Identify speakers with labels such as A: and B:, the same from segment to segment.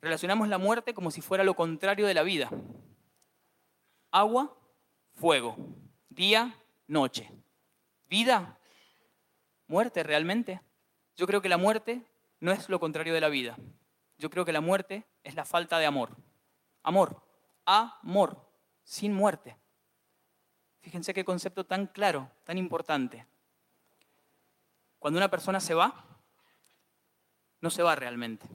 A: relacionamos la muerte como si fuera lo contrario de la vida. Agua, fuego. Día, noche. Vida, muerte realmente. Yo creo que la muerte no es lo contrario de la vida. Yo creo que la muerte es la falta de amor. Amor, amor, sin muerte. Fíjense qué concepto tan claro, tan importante. Cuando una persona se va, no se va realmente.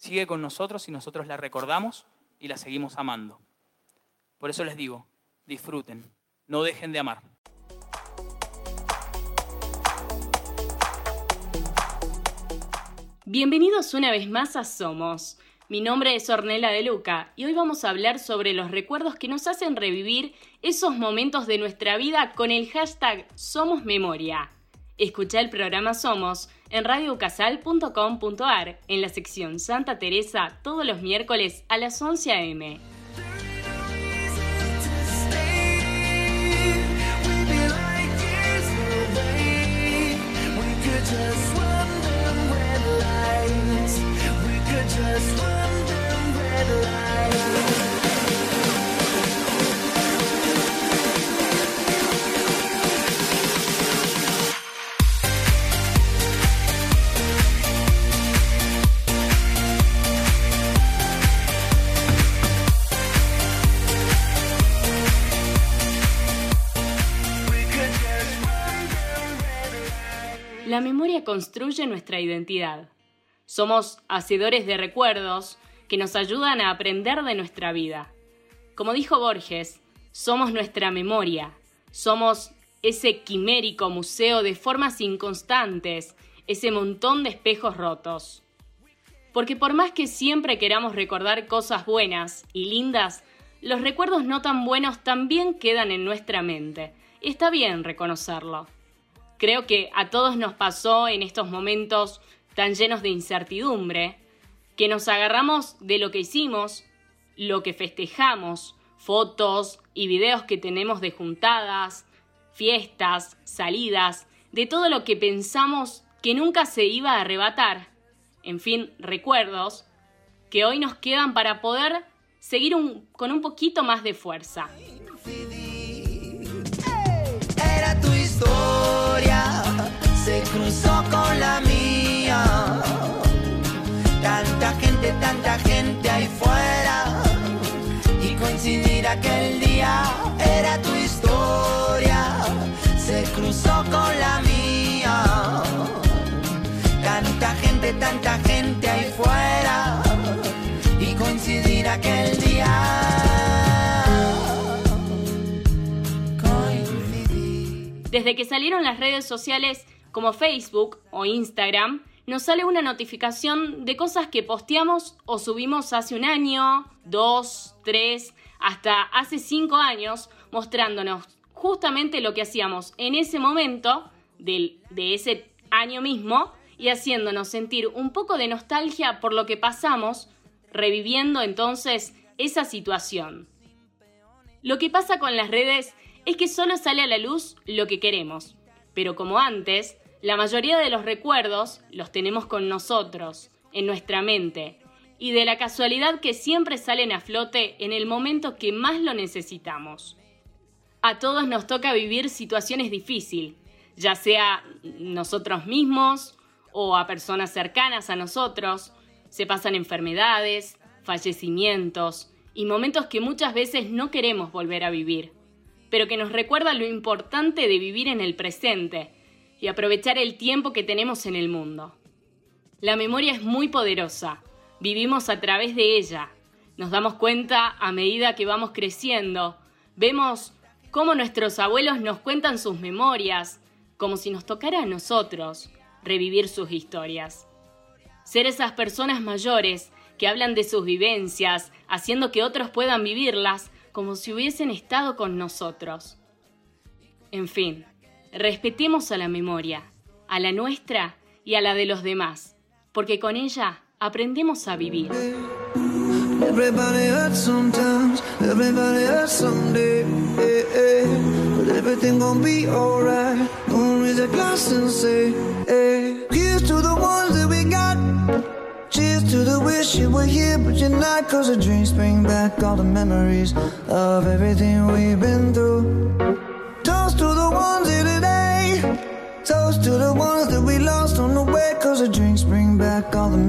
A: Sigue con nosotros y nosotros la recordamos y la seguimos amando. Por eso les digo, disfruten, no dejen de amar.
B: Bienvenidos una vez más a Somos. Mi nombre es Ornella de Luca y hoy vamos a hablar sobre los recuerdos que nos hacen revivir esos momentos de nuestra vida con el hashtag Somos Memoria. Escucha el programa Somos en radiocasal.com.ar en la sección Santa Teresa todos los miércoles a las 11 a.m. La memoria construye nuestra identidad. Somos hacedores de recuerdos que nos ayudan a aprender de nuestra vida. Como dijo Borges, somos nuestra memoria, somos ese quimérico museo de formas inconstantes, ese montón de espejos rotos. Porque por más que siempre queramos recordar cosas buenas y lindas, los recuerdos no tan buenos también quedan en nuestra mente. Está bien reconocerlo. Creo que a todos nos pasó en estos momentos tan llenos de incertidumbre, que nos agarramos de lo que hicimos, lo que festejamos, fotos y videos que tenemos de juntadas, fiestas, salidas, de todo lo que pensamos que nunca se iba a arrebatar, en fin, recuerdos, que hoy nos quedan para poder seguir con un poquito más de fuerza.
C: Era tu historia, Tanta gente, ahí fuera. Y coincidir aquel día era tu historia. Se cruzó con la mía. Tanta gente, tanta gente ahí fuera. Y coincidir aquel día.
B: Desde que salieron las redes sociales como Facebook o Instagram, nos sale una notificación de cosas que posteamos o subimos hace un año, dos, tres, hasta hace cinco años, mostrándonos justamente lo que hacíamos en ese momento de ese año mismo y haciéndonos sentir un poco de nostalgia por lo que pasamos, reviviendo entonces esa situación. Lo que pasa con las redes es que solo sale a la luz lo que queremos, pero como antes, la mayoría de los recuerdos los tenemos con nosotros, en nuestra mente, y de la casualidad que siempre salen a flote en el momento que más lo necesitamos. A todos nos toca vivir situaciones difíciles, ya sea nosotros mismos o a personas cercanas a nosotros, se pasan enfermedades, fallecimientos y momentos que muchas veces no queremos volver a vivir, pero que nos recuerda lo importante de vivir en el presente y aprovechar el tiempo que tenemos en el mundo. La memoria es muy poderosa, vivimos a través de ella, nos damos cuenta a medida que vamos creciendo, vemos cómo nuestros abuelos nos cuentan sus memorias, como si nos tocara a nosotros revivir sus historias. Ser esas personas mayores que hablan de sus vivencias, haciendo que otros puedan vivirlas como si hubiesen estado con nosotros. En fin, Respetemos a la memoria, a la nuestra y a la de los demás, porque con ella aprendemos a vivir.
D: Cheers to the wish you were here, but you're not. Cause the dreams bring back all the memories of everything we've been through.